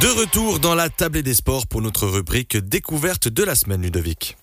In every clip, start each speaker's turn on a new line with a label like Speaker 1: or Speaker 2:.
Speaker 1: De retour dans la table des sports pour notre rubrique découverte de la semaine, Ludovic.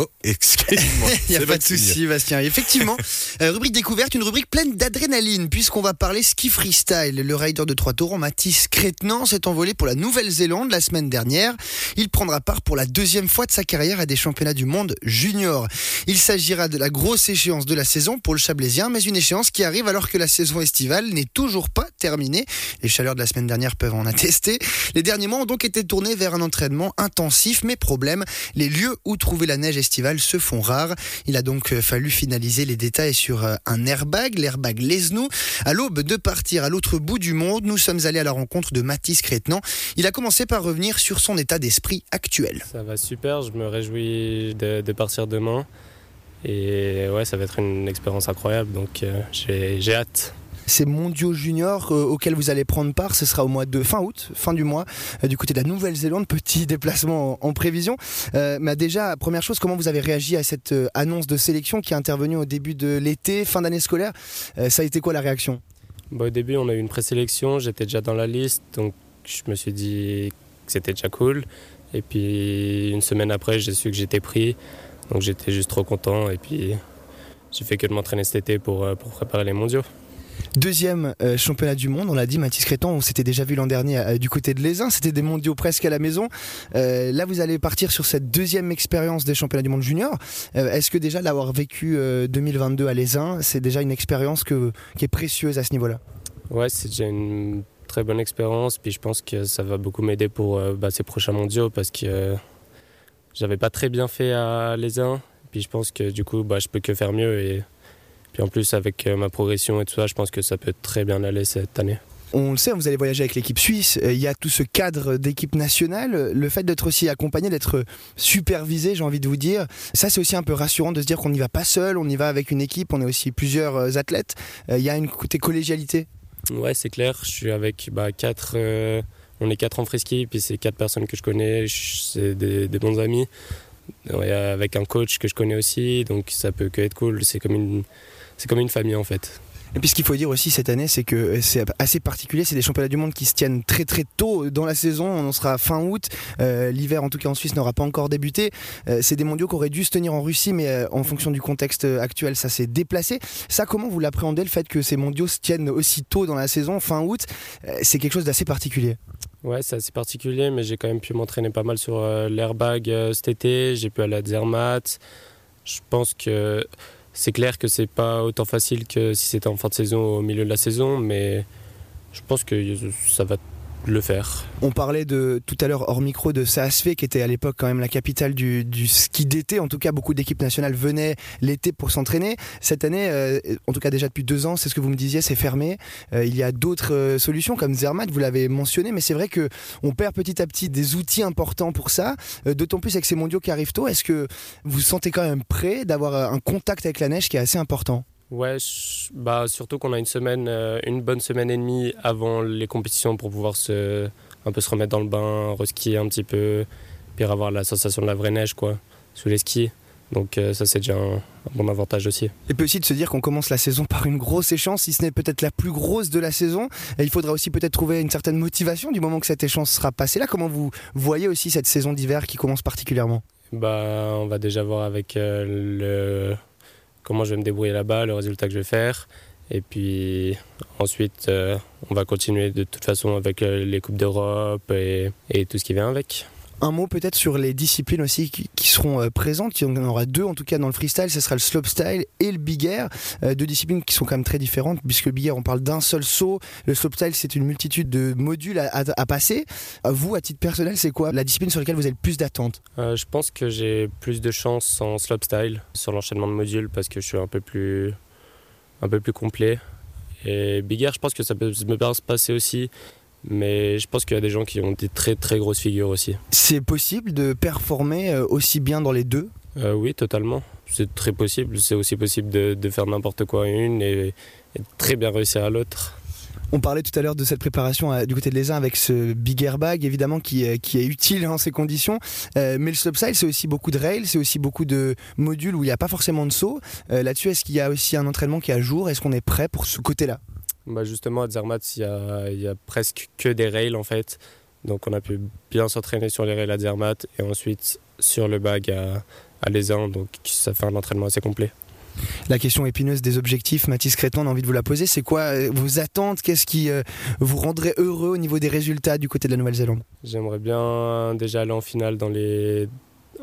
Speaker 1: Oh, excuse-moi.
Speaker 2: Il n'y a pas de souci, Bastien. Effectivement, euh, rubrique découverte, une rubrique pleine d'adrénaline, puisqu'on va parler ski freestyle. Le rider de trois tours, Mathis Crétenant, s'est envolé pour la Nouvelle-Zélande la semaine dernière. Il prendra part pour la deuxième fois de sa carrière à des championnats du monde junior. Il s'agira de la grosse échéance de la saison pour le Chablaisien, mais une échéance qui arrive alors que la saison estivale n'est toujours pas terminée. Les chaleurs de la semaine dernière peuvent en attester. Les derniers mois ont donc été tournés vers un entraînement intensif, mais problème, les lieux où trouver la neige se font rares. Il a donc euh, fallu finaliser les détails sur euh, un airbag, l'airbag Lesnou. À l'aube de partir à l'autre bout du monde, nous sommes allés à la rencontre de Mathis Crétenant. Il a commencé par revenir sur son état d'esprit actuel.
Speaker 3: Ça va super, je me réjouis de, partir demain. Et ouais, ça va être une expérience incroyable, donc euh, j'ai hâte.
Speaker 2: Ces mondiaux juniors euh, auxquels vous allez prendre part, ce sera au mois de fin août, fin du mois, euh, du côté de la Nouvelle-Zélande. Petit déplacement en, prévision. Euh, mais déjà, première chose, comment vous avez réagi à cette euh, annonce de sélection qui est intervenue au début de l'été, fin d'année scolaire? Ça a été quoi la réaction?
Speaker 3: Bon, au début, on a eu une présélection, j'étais déjà dans la liste, donc je me suis dit que c'était déjà cool. Et puis une semaine après, j'ai su que j'étais pris, donc j'étais juste trop content. Et puis j'ai fait que de m'entraîner cet été pour préparer les mondiaux.
Speaker 2: Deuxième euh, championnat du monde, on l'a dit, Mathis Crétan, on s'était déjà vu l'an dernier euh, du côté de l'Aisin, c'était des mondiaux presque à la maison. Euh, là, vous allez partir sur cette deuxième expérience des championnats du monde junior. Est-ce que déjà l'avoir vécu euh, 2022 à l'Aisin, c'est déjà une expérience qui est précieuse à ce niveau-là?
Speaker 3: Ouais, c'est déjà une très bonne expérience. Puis je pense que ça va beaucoup m'aider pour bah, ces prochains mondiaux parce que j'avais pas très bien fait à uns. Puis je pense que du coup, bah, je peux que faire mieux. Puis en plus, avec euh, ma progression et tout ça, je pense que ça peut très bien aller cette année.
Speaker 2: On le sait, vous allez voyager avec l'équipe suisse, euh, il y a tout ce cadre d'équipe nationale, le fait d'être aussi accompagné, d'être supervisé, j'ai envie de vous dire, ça c'est aussi un peu rassurant de se dire qu'on n'y va pas seul, on y va avec une équipe, on est aussi plusieurs euh, athlètes, il y a une côté collégialité.
Speaker 3: Ouais, c'est clair. Je suis avec bah, quatre. euh, on est quatre en frisky, puis c'est quatre personnes que je connais. C'est des, des bons amis. Ouais, avec un coach que je connais aussi, donc ça peut que être cool. C'est comme une, c'est comme une famille en fait.
Speaker 2: Et puis ce qu'il faut dire aussi cette année, c'est que c'est assez particulier. C'est des championnats du monde qui se tiennent très très tôt dans la saison. On en sera fin août. Euh, L'hiver, en tout cas en Suisse, n'aura pas encore débuté. Euh, c'est des mondiaux qui auraient dû se tenir en Russie, mais euh, en fonction du contexte actuel, ça s'est déplacé. Ça, comment vous l'appréhendez le fait que ces mondiaux se tiennent aussi tôt dans la saison, fin août? C'est quelque chose d'assez particulier.
Speaker 3: Ouais, c'est assez particulier, mais j'ai quand même pu m'entraîner pas mal sur l'airbag cet été. J'ai pu aller à Zermatt. Je pense que c'est clair que c'est pas autant facile que si c'était en fin de saison ou au milieu de la saison, mais je pense que ça va le faire.
Speaker 2: On parlait de tout à l'heure hors micro de Saasfe qui était à l'époque quand même la capitale du, ski d'été. En tout cas, beaucoup d'équipes nationales venaient l'été pour s'entraîner. Cette année, euh, en tout cas déjà depuis deux ans, c'est ce que vous me disiez, c'est fermé. Euh, il y a d'autres euh, solutions comme Zermatt, vous l'avez mentionné, mais c'est vrai que on perd petit à petit des outils importants pour ça. D'autant plus avec ces mondiaux qui arrivent tôt. Est-ce que vous sentez quand même prêt d'avoir un contact avec la neige qui est assez important?
Speaker 3: Ouais, je- bah surtout qu'on a une semaine, euh, une bonne semaine et demie avant les compétitions pour pouvoir se, un peu se remettre dans le bain, reskier un petit peu, puis avoir la sensation de la vraie neige quoi, sous les skis. Donc euh, ça c'est déjà un, un bon avantage aussi.
Speaker 2: Et puis aussi de se dire qu'on commence la saison par une grosse échéance, si ce n'est peut-être la plus grosse de la saison. Et il faudra aussi peut-être trouver une certaine motivation du moment que cette échéance sera passée là. Comment vous voyez aussi cette saison d'hiver qui commence particulièrement?
Speaker 3: Bah on va déjà voir avec euh, le comment je vais me débrouiller là-bas, le résultat que je vais faire. Et puis ensuite, euh, on va continuer de toute façon avec euh, les Coupes d'Europe et, et tout ce qui vient avec.
Speaker 2: Un mot peut-être sur les disciplines aussi qui, seront euh, présentes. Il y en aura deux en tout cas dans le freestyle. Ce sera le slopestyle et le big air. Euh, deux disciplines qui sont quand même très différentes puisque le big air on parle d'un seul saut. Le slopestyle c'est une multitude de modules à, passer. À vous à titre personnel c'est quoi la discipline sur laquelle vous avez le plus d'attentes?
Speaker 3: Euh, je pense que j'ai plus de chance en slopestyle sur l'enchaînement de modules parce que je suis un peu plus, un peu complet. Et Big Air, je pense que ça peut me passer aussi, mais je pense qu'il y a des gens qui ont des très très grosses figures aussi.
Speaker 2: C'est possible de performer euh, aussi bien dans les deux?
Speaker 3: Euh, oui, totalement. C'est très possible. C'est aussi possible de, de faire n'importe quoi à une et, très bien réussir à l'autre.
Speaker 2: On parlait tout à l'heure de cette préparation euh, du côté de l'ESA avec ce big airbag, évidemment, qui, est- qui est utile en ces conditions. Euh, mais le slopestyle, c'est aussi beaucoup de rails, c'est aussi beaucoup de modules où il n'y a pas forcément de saut. Là-dessus, est-ce qu'il y a aussi un entraînement qui est à jour? Est-ce qu'on est prêt pour ce côté-là?
Speaker 3: Bah justement, à Zermatt, il y a, il y a presque que des rails en fait. Donc on a pu bien s'entraîner sur les rails à Zermatt et ensuite sur le bag à, à Lézin. Donc ça fait un entraînement assez complet.
Speaker 2: La question épineuse des objectifs, Mathis Créton, on a envie de vous la poser. C'est quoi euh, vos attentes? Qu'est-ce qui euh, vous rendrait heureux au niveau des résultats du côté de la Nouvelle-Zélande?
Speaker 3: J'aimerais bien déjà aller en finale dans les...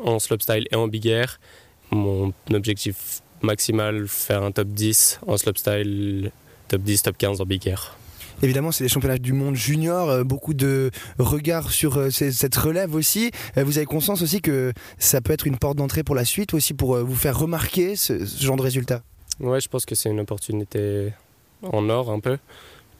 Speaker 3: en slopestyle et en big air. Mon objectif maximal, faire un top 10 en slopestyle, top 10, top 15 en big air.
Speaker 2: Évidemment, c'est les championnats du monde junior, euh, beaucoup de regards sur euh, cette relève aussi. Euh, Vous avez conscience aussi que ça peut être une porte d'entrée pour la suite, aussi pour vous faire remarquer ce, ce genre de résultats.
Speaker 3: Ouais, je pense que c'est une opportunité en or un peu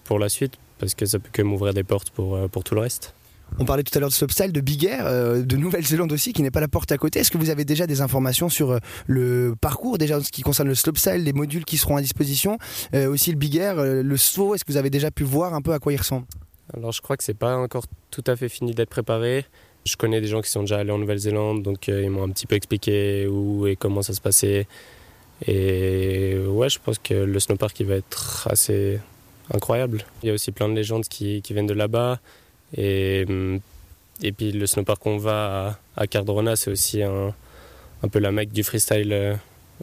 Speaker 3: pour la suite parce que ça peut que m'ouvrir des portes pour, pour tout le reste.
Speaker 2: On parlait tout à l'heure de slopestyle, de Big Air, euh, de Nouvelle-Zélande aussi, qui n'est pas la porte à côté. Est-ce que vous avez déjà des informations sur euh, le parcours, déjà en ce qui concerne le slopestyle, les modules qui seront à disposition, euh, aussi le Big Air, le saut Est-ce que vous avez déjà pu voir un peu à quoi il ressemble?
Speaker 3: Alors je crois que c'est pas encore tout à fait fini d'être préparé. Je connais des gens qui sont déjà allés en Nouvelle-Zélande, donc ils m'ont un petit peu expliqué où et comment ça se passait. Et ouais, je pense que le snowpark il va être assez incroyable. Il y a aussi plein de légendes qui viennent de là-bas. Et, hum, et puis le snowpark qu'on va à, à Cardrona, c'est aussi un, un peu la mecque du freestyle euh,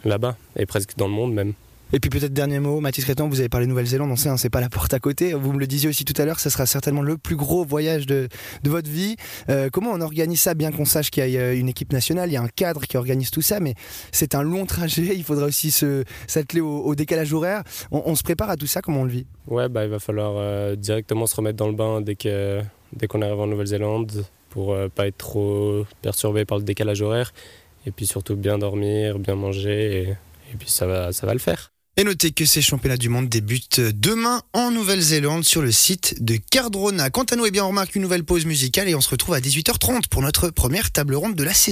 Speaker 3: là-bas, et presque dans le monde même.
Speaker 2: Et puis peut-être dernier mot, Mathis Crétan, vous avez parlé Nouvelle-Zélande, on sait, hein, c'est pas la porte à côté. Vous me le disiez aussi tout à l'heure, ça sera certainement le plus gros voyage de, de votre vie. Euh, comment on organise ça, bien qu'on sache qu'il y a euh, une équipe nationale, il y a un cadre qui organise tout ça, mais c'est un long trajet, il faudra aussi s'atteler au, au décalage horaire. On, on se prépare à tout ça, comment on le vit?
Speaker 3: Ouais, bah, il va falloir euh, directement se remettre dans le bain dès que dès qu'on arrive en Nouvelle-Zélande pour euh, pas être trop perturbé par le décalage horaire et puis surtout bien dormir, bien manger et, et puis ça va ça va le faire.
Speaker 2: Et notez que ces championnats du monde débutent demain en Nouvelle-Zélande sur le site de Cardrona. Quant à nous, eh bien, on remarque une nouvelle pause musicale et on se retrouve à 18h30 pour notre première table ronde de la saison.